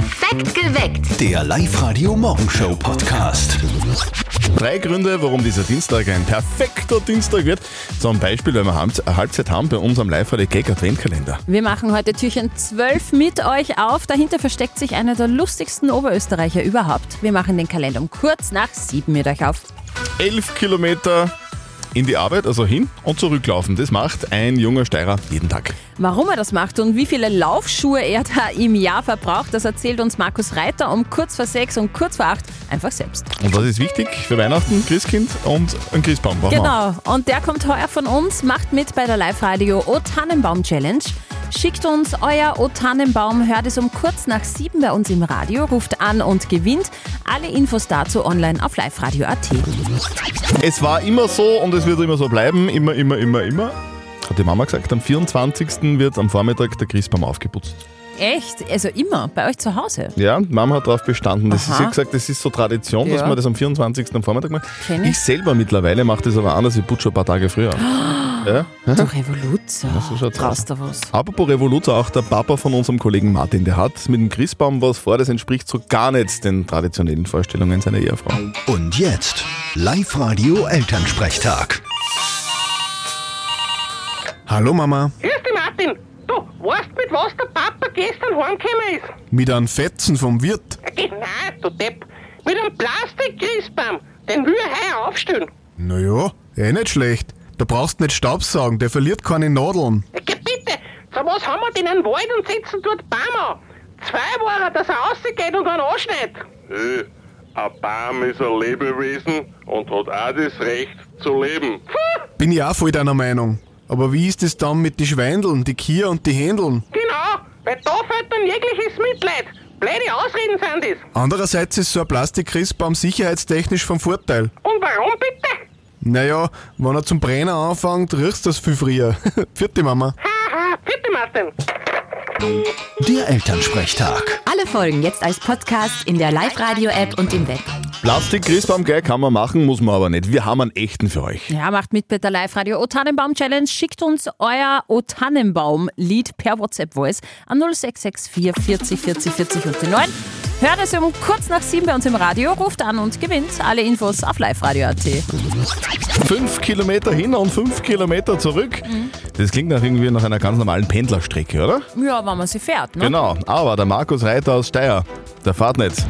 Perfekt geweckt. Der Live-Radio-Morgenshow-Podcast. Drei Gründe, warum dieser Dienstag ein perfekter Dienstag wird. Zum Beispiel, weil wir Halb- Halbzeit haben bei unserem Live-Radio Gag Adventkalender. Wir machen heute Türchen 12 mit euch auf. Dahinter versteckt sich einer der lustigsten Oberösterreicher überhaupt. Wir machen den Kalender um kurz nach sieben mit euch auf. Elf Kilometer in die Arbeit, also hin und zurücklaufen. Das macht ein junger Steirer jeden Tag. Warum er das macht und wie viele Laufschuhe er da im Jahr verbraucht, das erzählt uns Markus Reiter um kurz vor sechs und kurz vor acht einfach selbst. Und was ist wichtig für Weihnachten? Christkind und ein Christbaum. Genau, und der kommt heuer von uns, macht mit bei der Live-Radio O Tannenbaum Challenge. Schickt uns euer O Tannenbaum, hört es um kurz nach sieben bei uns im Radio, ruft an und gewinnt. Alle Infos dazu online auf liveradio.at. Es war immer so und es wird immer so bleiben. Immer, immer, immer, immer. Hat die Mama gesagt, am 24. wird am Vormittag der Christbaum aufgeputzt. Echt? Also immer, bei euch zu Hause? Ja, Mama hat darauf bestanden. Das ist, Aha. sie hat gesagt, das ist so Tradition, dass Ja. man das am 24. am Vormittag macht. Ich. Ich selber mittlerweile mache das aber anders, ich putze schon ein paar Tage früher. ja? Du Revoluzer. so schaut's Traust du was? Apropos Revoluzer, auch der Papa von unserem Kollegen Martin, der hat mit dem Christbaum was vor, das entspricht so gar nicht den traditionellen Vorstellungen seiner Ehefrau. Und jetzt Live-Radio-Elternsprechtag. Hallo Mama. Grüß dich, Martin. Du, weißt mit was der Papa gestern heimgekommen ist? Mit einem Fetzen vom Wirt. Nein, du Depp. Mit einem Plastik-Christbaum. Den will er heuer aufstellen. Naja, eh nicht schlecht. Da brauchst nicht Staubsaugen, der verliert keine Nadeln. Ja, geh bitte. Zu was haben wir denn einen Wald und sitzen dort Baum an? Zwei war er, dass er rausgeht und einen anschneidet. Hey, ein Baum ist ein Lebewesen und hat auch das Recht zu leben. Bin ich auch voll deiner Meinung. Aber wie ist es dann mit den Schweindeln, die Kier und die Händeln? Genau, weil da fällt dann jegliches Mitleid. Blöde Ausreden sind das. Andererseits ist so ein Plastik-Christbaum sicherheitstechnisch vom Vorteil. Und warum bitte? Naja, wenn er zum Brenner anfängt, riechst du das viel früher. Vierte Mama. Haha, bitte, Martin. Der Elternsprechtag. Alle Folgen jetzt als Podcast in der Live-Radio-App und im Web. Plastik-Christbaum, gell, kann man machen, muss man aber nicht. Wir haben einen echten für euch. Ja, macht mit bei der Live-Radio O Tannenbaum Challenge. Schickt uns euer O Tannenbaum-Lied per WhatsApp-Voice an 0664 40 40 40 und die 9. Hört es um kurz nach sieben bei uns im Radio, ruft an und gewinnt alle Infos auf liveradio.at. Fünf Kilometer hin und fünf Kilometer zurück. Das klingt nach irgendwie nach einer ganz normalen Pendlerstrecke, oder? Ja, wenn man sie fährt, ne? Genau, aber der Markus Reiter aus Steyr, der fährt nicht.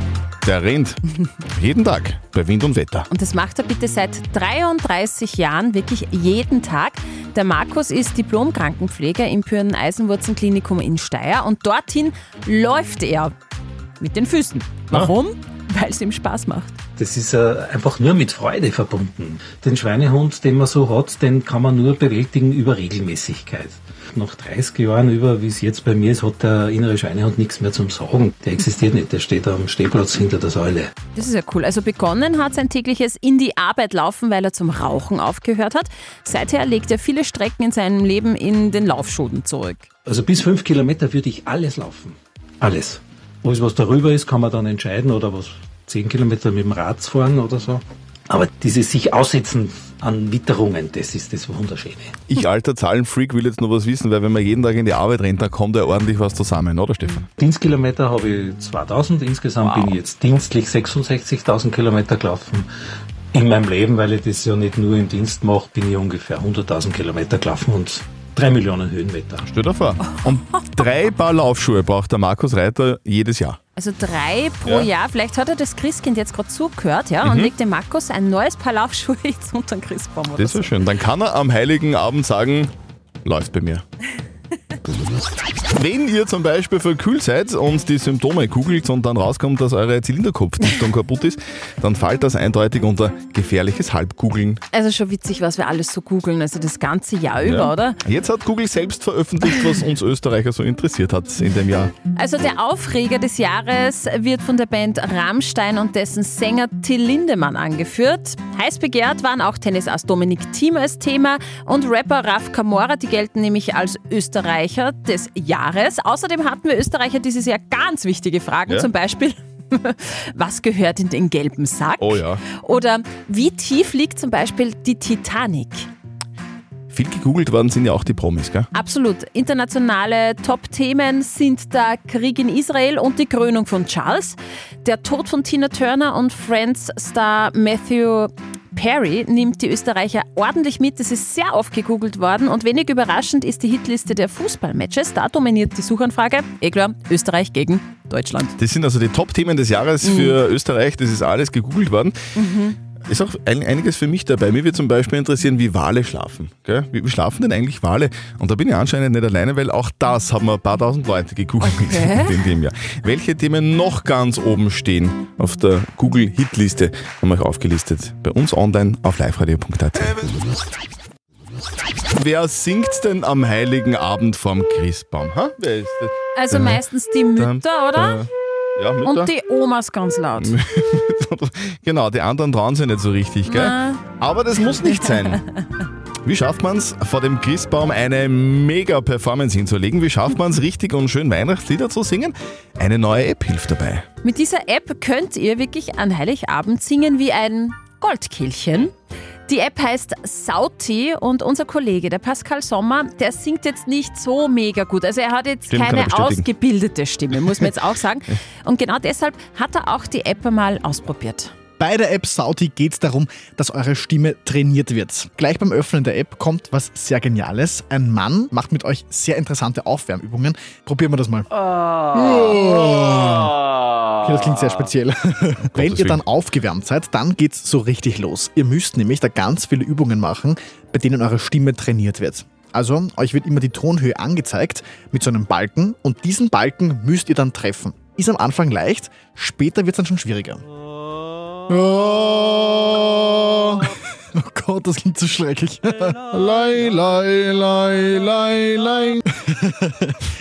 Der rennt. Jeden Tag, bei Wind und Wetter. Und das macht er bitte seit 33 Jahren, wirklich jeden Tag. Der Markus ist Diplom-Krankenpfleger im Pyren-Eisenwurzenklinikum in Steyr und dorthin läuft er mit den Füßen. Warum? Weil es ihm Spaß macht. Das ist äh, einfach nur mit Freude verbunden. Den Schweinehund, den man so hat, den kann man nur bewältigen über Regelmäßigkeit. Nach 30 Jahren über, wie es jetzt bei mir ist, hat der innere Schweinehund nichts mehr zum Sagen. Der existiert nicht, der steht am Stehplatz hinter der Säule. Das ist ja cool. Also begonnen hat sein tägliches in die Arbeit laufen, weil er zum Rauchen aufgehört hat. Seither legt er viele Strecken in seinem Leben in den Laufschuhen zurück. Also bis fünf Kilometer würde ich alles laufen. Alles. Alles, was darüber ist, kann man dann entscheiden oder was zehn Kilometer mit dem Rad fahren oder so. Aber dieses sich aussetzen an Witterungen, das ist das Wunderschöne. Ich, alter Zahlenfreak, will jetzt noch was wissen, weil wenn man jeden Tag in die Arbeit rennt, dann kommt ja ordentlich was zusammen, oder Stefan? Dienstkilometer habe ich 2000, insgesamt bin ich jetzt dienstlich 66.000 Kilometer gelaufen. In meinem Leben, weil ich das ja nicht nur im Dienst mache, bin ich ungefähr 100.000 Kilometer gelaufen und drei Millionen Höhenmeter. Stell dir vor. Und drei Paar Laufschuhe braucht der Markus Reiter jedes Jahr. Also drei pro Ja. Jahr. Vielleicht hat er das Christkind jetzt gerade zugehört, ja, und legt dem Markus ein neues Paar Laufschuhe jetzt unter den Christbaum oder Das so. wäre schön. Dann kann er am Heiligen Abend sagen, läuft bei mir. Wenn ihr zum Beispiel verkühlt seid und die Symptome googelt und dann rauskommt, dass eure Zylinderkopfdichtung kaputt ist, dann fällt das eindeutig unter gefährliches Halbgoogeln. Also schon witzig, was wir alles so googeln, also das ganze Jahr über, oder? Jetzt hat Google selbst veröffentlicht, was uns Österreicher so interessiert hat in dem Jahr. Also der Aufreger des Jahres wird von der Band Rammstein und dessen Sänger Till Lindemann angeführt. Heiß begehrt waren auch Tennisass Dominik Thiem als Thema und Rapper Raf Kamora, die gelten nämlich als Österreicher des Jahres. Außerdem hatten wir Österreicher dieses Jahr ganz wichtige Fragen, Ja? zum Beispiel was gehört in den gelben Sack? Oh ja. Oder wie tief liegt zum Beispiel die Titanic? Viel gegoogelt worden sind ja auch die Promis, gell? Absolut. Internationale Top-Themen sind der Krieg in Israel und die Krönung von Charles. Der Tod von Tina Turner und Friends-Star Matthew Perry nimmt die Österreicher ordentlich mit. Das ist sehr oft gegoogelt worden und wenig überraschend ist die Hitliste der Fußballmatches. Da dominiert die Suchanfrage, eh klar, Österreich gegen Deutschland. Das sind also die Top-Themen des Jahres für Österreich. Das ist alles gegoogelt worden. Ist auch ein, einiges für mich dabei. Mir würde zum Beispiel interessieren, wie Wale schlafen. Gell? Wie, wie schlafen denn eigentlich Wale? Und da bin ich anscheinend nicht alleine, weil auch das haben ein paar tausend Leute gegoogelt Okay. in dem Jahr. Welche Themen noch ganz oben stehen auf der Google-Hitliste, haben wir euch aufgelistet. Bei uns online auf liveradio.at. Wer singt denn am Heiligen Abend vorm Christbaum? Ha? Wer ist das? Also meistens die Mütter, oder? Ja, Mütter. Und die Omas ganz laut. genau, die anderen trauen sich nicht so richtig, gell? Na. Aber das muss nicht sein. Wie schafft man es, vor dem Christbaum eine mega Performance hinzulegen? Wie schafft man es, richtig und schön Weihnachtslieder zu singen? Eine neue App hilft dabei. Mit dieser App könnt ihr wirklich an Heiligabend singen wie ein Goldkehlchen. Die App heißt Sauti und unser Kollege, der Pascal Sommer, der singt jetzt nicht so mega gut. Also er hat jetzt Stimmt, keine ausgebildete Stimme, muss man jetzt auch sagen. Und genau deshalb hat er auch die App einmal ausprobiert. Bei der App Sauti geht es darum, dass eure Stimme trainiert wird. Gleich beim Öffnen der App kommt was sehr Geniales. Ein Mann macht mit euch sehr interessante Aufwärmübungen. Probieren wir das mal. Okay, das klingt sehr speziell. Wenn ihr dann aufgewärmt seid, dann geht's so richtig los. Ihr müsst nämlich da ganz viele Übungen machen, bei denen eure Stimme trainiert wird. Also, euch wird immer die Tonhöhe angezeigt mit so einem Balken und diesen Balken müsst ihr dann treffen. Ist am Anfang leicht, später wird's dann schon schwieriger. Oh, oh Gott, das klingt so schrecklich. lei, lei, lei, lei, lei.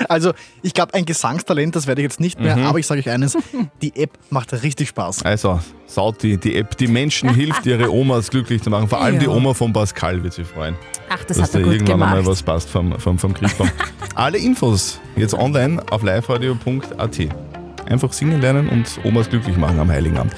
Also, ich glaube, ein Gesangstalent, das werde ich jetzt nicht mehr, aber ich sage euch eines, die App macht richtig Spaß. Also, Sauti, die App, die Menschen hilft, ihre Omas glücklich zu machen. Vor allem die. Oma von Pascal wird sich freuen. Ach, das dass hat er da gut irgendwann gemacht. einmal was passt vom, vom, vom Christbaum. Alle Infos jetzt online auf liveradio.at. Einfach singen lernen und Omas glücklich machen am Heiligen Abend.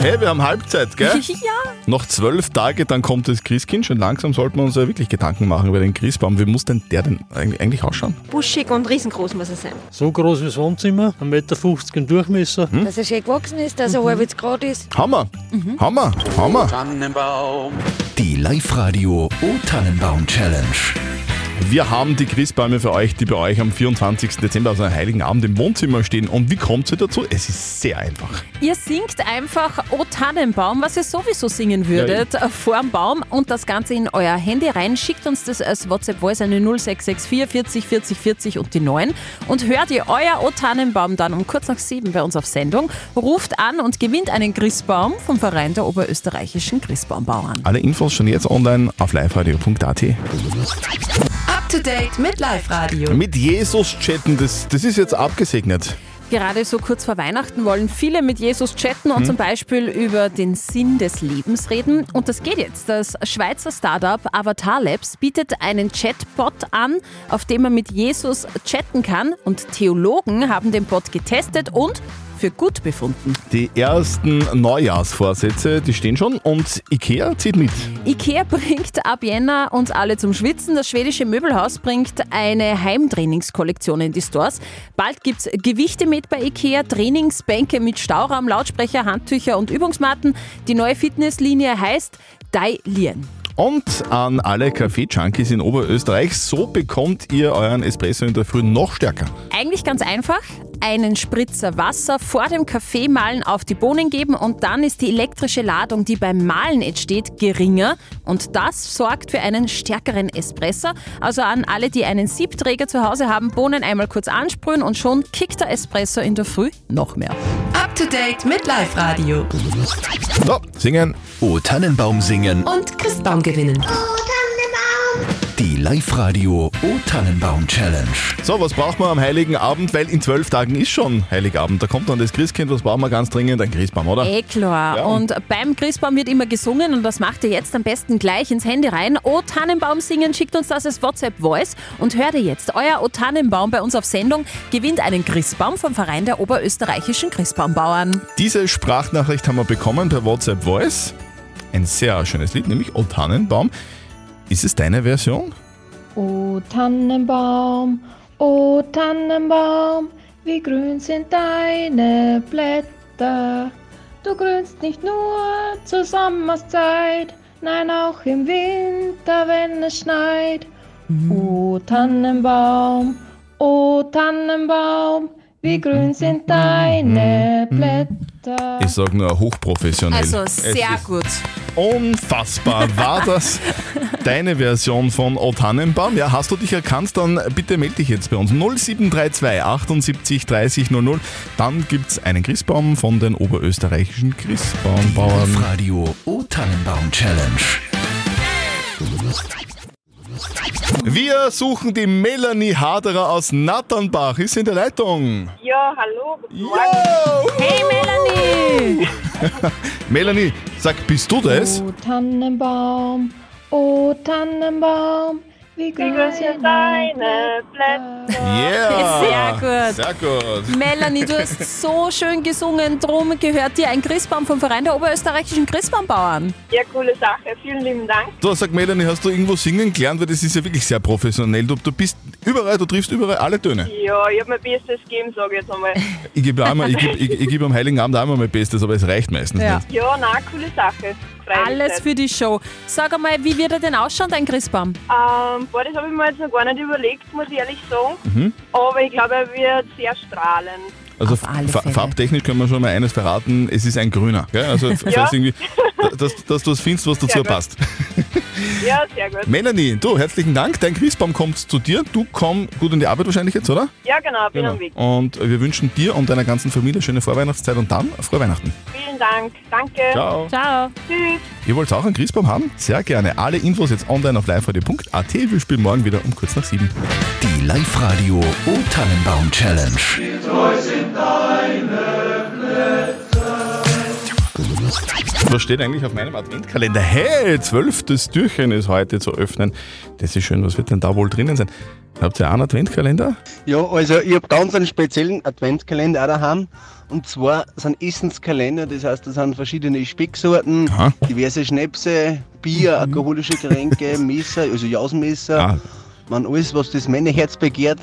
Hey, wir haben Halbzeit, gell? Ja, Noch zwölf Tage, dann kommt das Christkind. Schon langsam sollten wir uns ja wirklich Gedanken machen über den Christbaum. Wie muss denn der denn eigentlich ausschauen? buschig und riesengroß muss er sein. So groß wie das Wohnzimmer, 1,50 Meter im Durchmesser. Dass er schön gewachsen ist, dass er halbwegs gerade ist. Hammer! Hammer! Hammer! Die Live-Radio O-Tannenbaum Challenge. Wir haben die Christbäume für euch, die bei euch am 24. Dezember, also am Heiligen Abend im Wohnzimmer stehen. Und wie kommt ihr dazu? Es ist sehr einfach. Ihr singt einfach O Tannenbaum, was ihr sowieso singen würdet, äh, vorm Baum und das Ganze in euer Handy rein. Schickt uns das als WhatsApp-Voice eine 0664 40 40 40 und die 9 und hört ihr euer O Tannenbaum dann um kurz nach sieben bei uns auf Sendung. Ruft an und gewinnt einen Christbaum vom Verein der oberösterreichischen Christbaumbauern. Alle Infos schon jetzt online auf liveradio.at. Up to date mit Live Radio. Mit Jesus chatten, das, das ist jetzt abgesegnet. Gerade so kurz vor Weihnachten wollen viele mit Jesus chatten und zum Beispiel über den Sinn des Lebens reden. Und das geht jetzt. Das Schweizer Startup Avatar Labs bietet einen Chatbot an, auf dem man mit Jesus chatten kann. Und Theologen haben den Bot getestet und für gut befunden. Die ersten Neujahrsvorsätze, die stehen schon und Ikea zieht mit. Ikea bringt ab Jänner uns alle zum Schwitzen. Das schwedische Möbelhaus bringt eine Heimtrainingskollektion in die Stores. Bald gibt's Gewichte mit bei Ikea, Trainingsbänke mit Stauraum, Lautsprecher, Handtücher und Übungsmatten. Die neue Fitnesslinie heißt Dailien. Und an alle Kaffee-Junkies in Oberösterreich, so bekommt ihr euren Espresso in der Früh noch stärker. Eigentlich ganz einfach. Einen Spritzer Wasser vor dem Kaffeemahlen auf die Bohnen geben und dann ist die elektrische Ladung, die beim Mahlen entsteht, geringer und das sorgt für einen stärkeren Espresso. Also an alle, die einen Siebträger zu Hause haben, Bohnen einmal kurz ansprühen und schon kickt der Espresso in der Früh noch mehr. Up to date mit Live Radio. So, singen. O-Tannenbaum singen. Und Christbaum gewinnen. Die Live-Radio O-Tannenbaum Challenge. So, was braucht man am Heiligen Abend? Weil in zwölf Tagen ist schon Heiligabend. Da kommt dann das Christkind. Was brauchen wir ganz dringend? Ein Christbaum, oder? Eh klar. Ja. Und beim Christbaum wird immer gesungen und das macht ihr jetzt am besten gleich ins Handy rein. O Tannenbaum singen, schickt uns das als WhatsApp-Voice und hört ihr jetzt. Euer O Tannenbaum bei uns auf Sendung gewinnt einen Christbaum vom Verein der oberösterreichischen Christbaumbauern. Diese Sprachnachricht haben wir bekommen per WhatsApp Voice. Ein sehr schönes Lied, nämlich O Tannenbaum. Ist es deine Version? O Tannenbaum, o Tannenbaum, wie grün sind deine Blätter. Du grünst nicht nur zur Sommerszeit, nein auch im Winter, wenn es schneit. O Tannenbaum, o Tannenbaum, wie grün sind deine Blätter. Ich sag nur hochprofessionell. Also Es sehr gut. Unfassbar. War das deine Version von O Tannenbaum? Ja, hast du dich erkannt? Dann bitte melde dich jetzt bei uns. 0732 78 30 00. Dann gibt's einen Christbaum von den oberösterreichischen Christbaumbauern. Radio O Tannenbaum Challenge. Wir suchen die Melanie Haderer aus Natternbach. Ist in der Leitung. Ja, hallo, guten Morgen. Hey Melanie! Melanie, sag, bist du das? O Tannenbaum, o Tannenbaum, wie grün sind deine Blätter. Yeah! Sehr gut. Sehr gut. Melanie, du hast so schön gesungen, drum gehört dir ein Christbaum vom Verein der oberösterreichischen Christbaumbauern. Ja, coole Sache. Vielen lieben Dank. Du sag Melanie, hast du irgendwo singen gelernt? Weil das ist ja wirklich sehr professionell. Du, du bist überall, du triffst überall alle Töne. Ja, ich habe mein Bestes gegeben, sage ich jetzt einmal. Ich gebe einmal, ich gebe, ich, ich gebe am Heiligen Abend auch immer mein Bestes, aber es reicht meistens Ja. nicht. Ja, na, coole Sache. Freilich Alles für die Show. Sag einmal, wie wird er denn ausschauen, dein Christbaum? Ähm, boah, das habe ich mir jetzt noch gar nicht überlegt, muss ich ehrlich sagen. Mhm. Aber ich glaube, er wird sehr strahlend. Also fa farbtechnisch können wir schon mal eines verraten, es ist ein grüner. Gell? Also falls irgendwie, dass, dass du es findest, was dazu Sehr gut. passt. Ja, sehr gut. Melanie, du, herzlichen Dank. Dein Christbaum kommt zu dir. Du komm gut in die Arbeit wahrscheinlich jetzt, oder? Ja, genau, bin am Weg. Und wir wünschen dir und deiner ganzen Familie schöne Vorweihnachtszeit und dann frohe Weihnachten. Vielen Dank. Danke. Ciao. Ciao. Tschüss. Ihr wollt auch einen Christbaum haben? Sehr gerne. Alle Infos jetzt online auf liveradio.at. Wir spielen morgen wieder um kurz nach sieben. Die Live-Radio O Tannenbaum Challenge. Was steht eigentlich auf meinem Adventkalender? Hey, zwölftes Türchen ist heute zu öffnen. Das ist schön. Was wird denn da wohl drinnen sein? Habt ihr auch einen Adventkalender? Ja, also ich habe ganz einen speziellen Adventskalender auch daheim. Und zwar sind Essenskalender, das heißt, da sind verschiedene Specksorten, diverse Schnäpse, Bier, alkoholische Getränke, Messer, also Jausenmesser. Man, alles, was das Männerherz begehrt,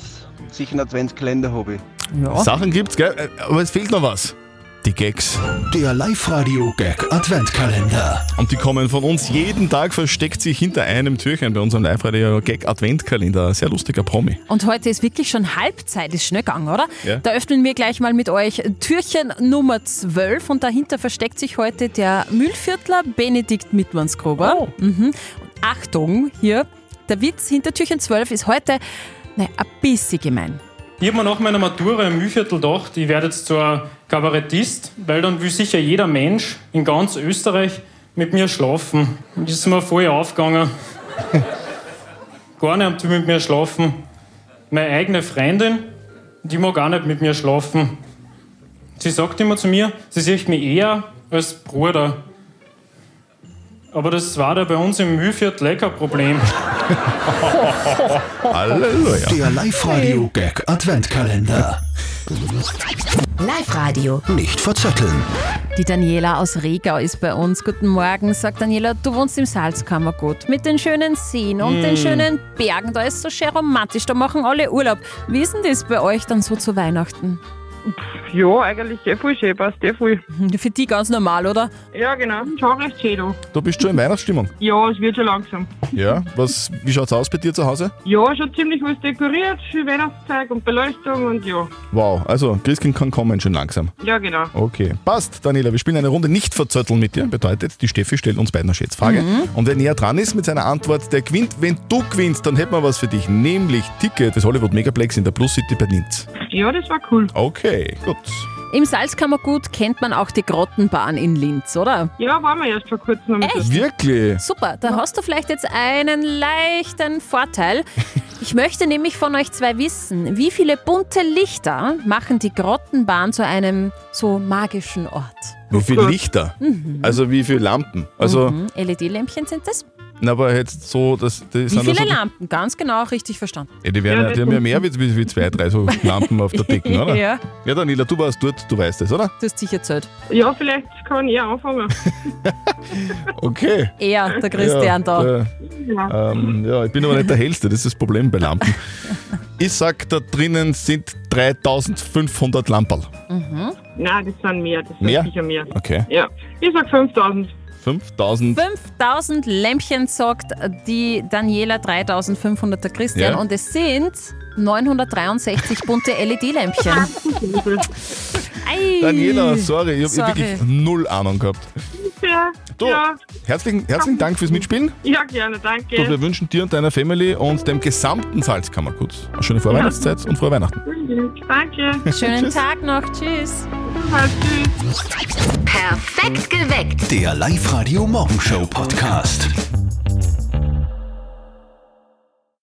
sicher einen Adventskalender habe ich. Sachen gibt's, gell? Äh, Aber es fehlt noch was. Die Gags. Der Live-Radio-Gag Adventkalender. Und die kommen von uns jeden Tag, versteckt sich hinter einem Türchen bei unserem Live-Radio-Gag Adventkalender. Sehr lustiger Promi. Und heute ist wirklich schon Halbzeit, ist schnell gegangen, oder? Ja. Da öffnen wir gleich mal mit euch Türchen Nummer 12 und dahinter versteckt sich heute der Mühlviertler Benedikt Mittmannsgruber. Mhm. Und Achtung, hier, der Witz hinter Türchen 12 ist heute ne, ein bisschen gemein. Ich habe mir nach meiner Matura im Mühlviertel gedacht, ich werde jetzt ein Kabarettist, weil dann will sicher jeder Mensch in ganz Österreich mit mir schlafen. Und das ist mir voll aufgegangen. Gar nicht mit mir schlafen. Meine eigene Freundin, die mag auch nicht mit mir schlafen. Sie sagt immer zu mir, sie sieht mich eher als Bruder. Aber das war da bei uns im Mühlviertel kein Problem. Halleluja. Der Live-Radio-Gag Adventkalender. Live-Radio. Nicht verzetteln. Die Daniela aus Regau ist bei uns. Guten Morgen, sagt Daniela, du wohnst im Salzkammergut mit den schönen Seen und Mm. den schönen Bergen. Da ist so schön romantisch, da machen alle Urlaub. Wie ist denn das bei euch dann so zu Weihnachten? Ja, eigentlich eh voll schön, passt eh voll. Für die ganz normal, oder? Ja, genau. Schon recht schön da. Du bist schon in Weihnachtsstimmung. Ja, es wird schon langsam. Ja, was, wie schaut's aus bei dir zu Hause? Ja, schon ziemlich was dekoriert, viel Weihnachtszeug und Beleuchtung und ja. Wow, also Christkind kann kommen schon langsam. Ja, genau. Okay, passt, Daniela. Wir spielen eine Runde nicht verzötteln mit dir. Bedeutet, die Steffi stellt uns beiden eine Schätzfrage. Mhm. Und wer näher dran ist mit seiner Antwort, der gewinnt. Wenn du gewinnst, dann hätten wir was für dich. Nämlich Ticket des Hollywood Megaplex in der Plus City bei Linz. Ja, das war cool. Okay, gut. Im Salzkammergut kennt man auch die Grottenbahn in Linz, oder? Ja, waren wir erst vor kurzem. am Echt? Wirklich? Super, da hast du vielleicht jetzt einen leichten Vorteil. Ich möchte nämlich von euch zwei wissen, wie viele bunte Lichter machen die Grottenbahn zu einem so magischen Ort? Wie viele Lichter? Mhm. Also wie viele Lampen? Also Mhm. LED-Lämpchen sind das? Na, aber jetzt so, dass die Wie sind viele also, Lampen? Ganz genau, richtig verstanden. Ja, die, werden, Ja, die haben ja mehr wie, wie, wie zwei, drei so Lampen auf der Decke, oder? Ja. Ja, Daniela, du warst dort, du weißt es, oder? Du hast sicher erzählt. Ja, vielleicht kann ich anfangen. Okay. Er, der Christian da. äh, ähm, ja, ich bin aber nicht der Hellste, das ist das Problem bei Lampen. Ich sag, da drinnen sind 3500 Lamperl. Mhm. Nein, das sind mehr. Das sind Mehr? sicher mehr. Okay. Ja. Ich sag 5000. 5000. 5000 Lämpchen sagt die Daniela, 3500 der Christian Ja. und es sind 963 bunte LED-Lämpchen. Daniela, sorry, ich habe wirklich null Ahnung gehabt. Ja. Du, ja. herzlichen, herzlichen Dank fürs Mitspielen. Ja, gerne, danke. Und wir wünschen dir und deiner Family und dem gesamten Salzkammergut eine schöne Vorweihnachtszeit und frohe Weihnachten. Danke. Schönen Tag noch. Tschüss. Perfekt geweckt. Der Live-Radio Morgenshow Podcast.